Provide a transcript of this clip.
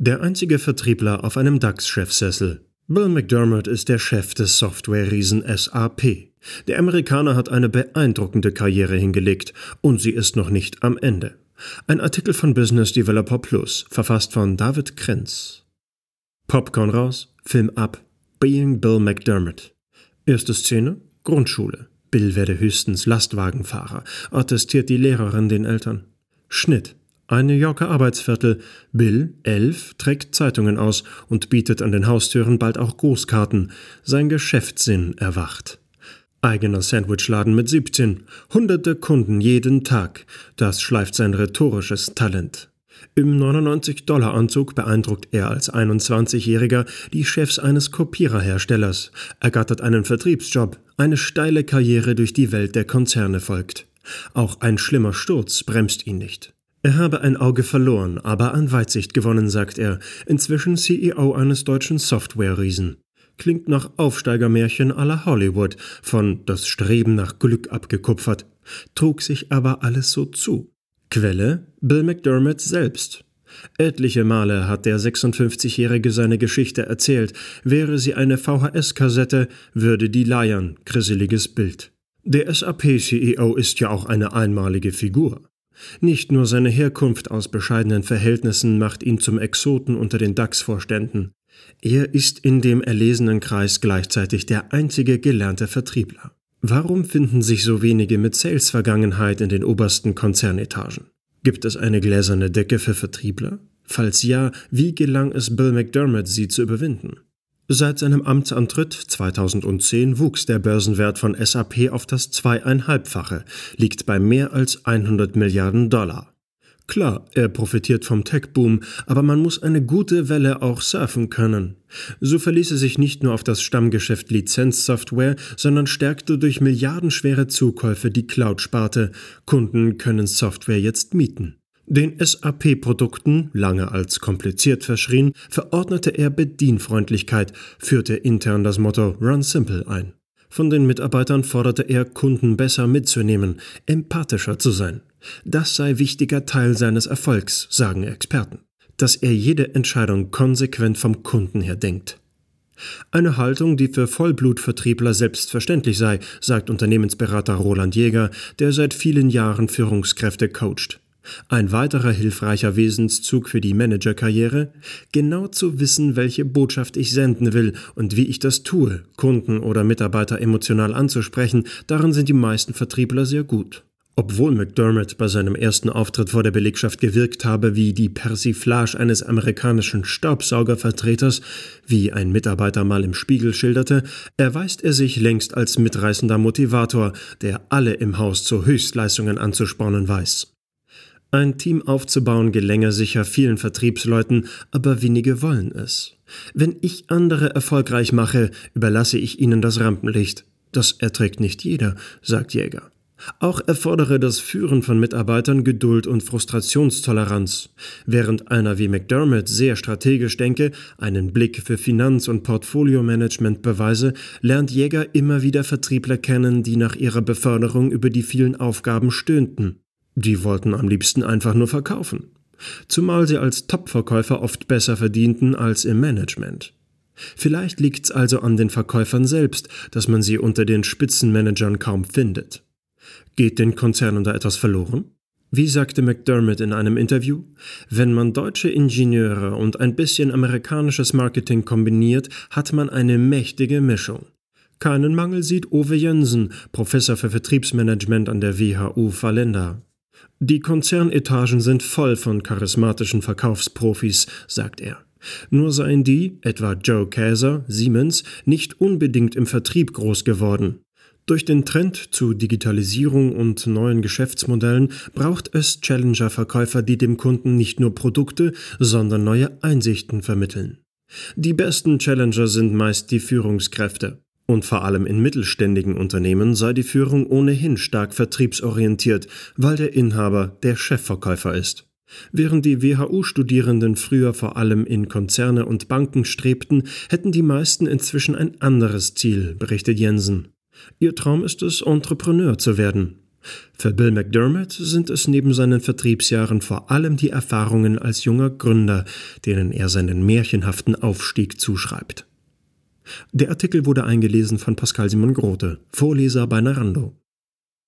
Der einzige Vertriebler auf einem DAX-Chefsessel. Bill McDermott ist der Chef des Software-Riesen SAP. Der Amerikaner hat eine beeindruckende Karriere hingelegt und sie ist noch nicht am Ende. Ein Artikel von Business Developer Plus, verfasst von David Krenz. Popcorn raus, Film ab. Being Bill McDermott. Erste Szene: Grundschule. Bill werde höchstens Lastwagenfahrer, attestiert die Lehrerin den Eltern. Schnitt. Ein New Yorker Arbeitsviertel. Bill, elf, trägt Zeitungen aus und bietet an den Haustüren bald auch Grußkarten. Sein Geschäftssinn erwacht. Eigener Sandwichladen mit 17. Hunderte Kunden jeden Tag. Das schleift sein rhetorisches Talent. Im 99-Dollar-Anzug beeindruckt er als 21-Jähriger die Chefs eines Kopiererherstellers, ergattert einen Vertriebsjob, eine steile Karriere durch die Welt der Konzerne folgt. Auch ein schlimmer Sturz bremst ihn nicht. Er habe ein Auge verloren, aber an Weitsicht gewonnen, sagt er, inzwischen CEO eines deutschen Software-Riesen. Klingt nach Aufsteigermärchen aller Hollywood, von das Streben nach Glück abgekupfert, trug sich aber alles so zu. Quelle Bill McDermott selbst. Etliche Male hat der 56-Jährige seine Geschichte erzählt. Wäre sie eine VHS-Kassette, würde die leiern. Grisseliges Bild. Der SAP-CEO ist ja auch eine einmalige Figur. Nicht nur seine Herkunft aus bescheidenen Verhältnissen macht ihn zum Exoten unter den DAX-Vorständen. Er ist in dem erlesenen Kreis gleichzeitig der einzige gelernte Vertriebler. Warum finden sich so wenige mit Sales-Vergangenheit in den obersten Konzernetagen? Gibt es eine gläserne Decke für Vertriebler? Falls ja, wie gelang es Bill McDermott, sie zu überwinden? Seit seinem Amtsantritt 2010 wuchs der Börsenwert von SAP auf das zweieinhalbfache, liegt bei mehr als 100 Milliarden Dollar. Klar, er profitiert vom Tech-Boom, aber man muss eine gute Welle auch surfen können. So verließ er sich nicht nur auf das Stammgeschäft Lizenzsoftware, sondern stärkte durch milliardenschwere Zukäufe die Cloud-Sparte. Kunden können Software jetzt mieten. Den SAP-Produkten, lange als kompliziert verschrien, verordnete er Bedienfreundlichkeit, führte intern das Motto Run Simple ein. Von den Mitarbeitern forderte er, Kunden besser mitzunehmen, empathischer zu sein. Das sei wichtiger Teil seines Erfolgs, sagen Experten, dass er jede Entscheidung konsequent vom Kunden her denkt. Eine Haltung, die für Vollblutvertriebler selbstverständlich sei, sagt Unternehmensberater Roland Jäger, der seit vielen Jahren Führungskräfte coacht. Ein weiterer hilfreicher Wesenszug für die Managerkarriere, genau zu wissen, welche Botschaft ich senden will und wie ich das tue, Kunden oder Mitarbeiter emotional anzusprechen, darin sind die meisten Vertriebler sehr gut. Obwohl McDermott bei seinem ersten Auftritt vor der Belegschaft gewirkt habe wie die Persiflage eines amerikanischen Staubsaugervertreters, wie ein Mitarbeiter mal im Spiegel schilderte, erweist er sich längst als mitreißender Motivator, der alle im Haus zu Höchstleistungen anzuspornen weiß. Ein Team aufzubauen gelänge sicher vielen Vertriebsleuten, aber wenige wollen es. Wenn ich andere erfolgreich mache, überlasse ich ihnen das Rampenlicht. Das erträgt nicht jeder, sagt Jäger. Auch erfordere das Führen von Mitarbeitern Geduld und Frustrationstoleranz. Während einer wie McDermott sehr strategisch denke, einen Blick für Finanz- und Portfoliomanagement beweise, lernt Jäger immer wieder Vertriebler kennen, die nach ihrer Beförderung über die vielen Aufgaben stöhnten. Die wollten am liebsten einfach nur verkaufen. Zumal sie als Top-Verkäufer oft besser verdienten als im Management. Vielleicht liegt's also an den Verkäufern selbst, dass man sie unter den Spitzenmanagern kaum findet. Geht den Konzernen da etwas verloren? Wie sagte McDermott in einem Interview, wenn man deutsche Ingenieure und ein bisschen amerikanisches Marketing kombiniert, hat man eine mächtige Mischung. Keinen Mangel sieht Ove Jensen, Professor für Vertriebsmanagement an der WHU Fallenda. Die Konzernetagen sind voll von charismatischen Verkaufsprofis, sagt er. Nur seien die, etwa Joe Käser, Siemens, nicht unbedingt im Vertrieb groß geworden. Durch den Trend zu Digitalisierung und neuen Geschäftsmodellen braucht es Challenger-Verkäufer, die dem Kunden nicht nur Produkte, sondern neue Einsichten vermitteln. Die besten Challenger sind meist die Führungskräfte. Und vor allem in mittelständigen Unternehmen sei die Führung ohnehin stark vertriebsorientiert, weil der Inhaber der Chefverkäufer ist. Während die WHU-Studierenden früher vor allem in Konzerne und Banken strebten, hätten die meisten inzwischen ein anderes Ziel, berichtet Jensen. Ihr Traum ist es, Entrepreneur zu werden. Für Bill McDermott sind es neben seinen Vertriebsjahren vor allem die Erfahrungen als junger Gründer, denen er seinen märchenhaften Aufstieg zuschreibt. Der Artikel wurde eingelesen von Pascal Simon Grote, Vorleser bei Narando.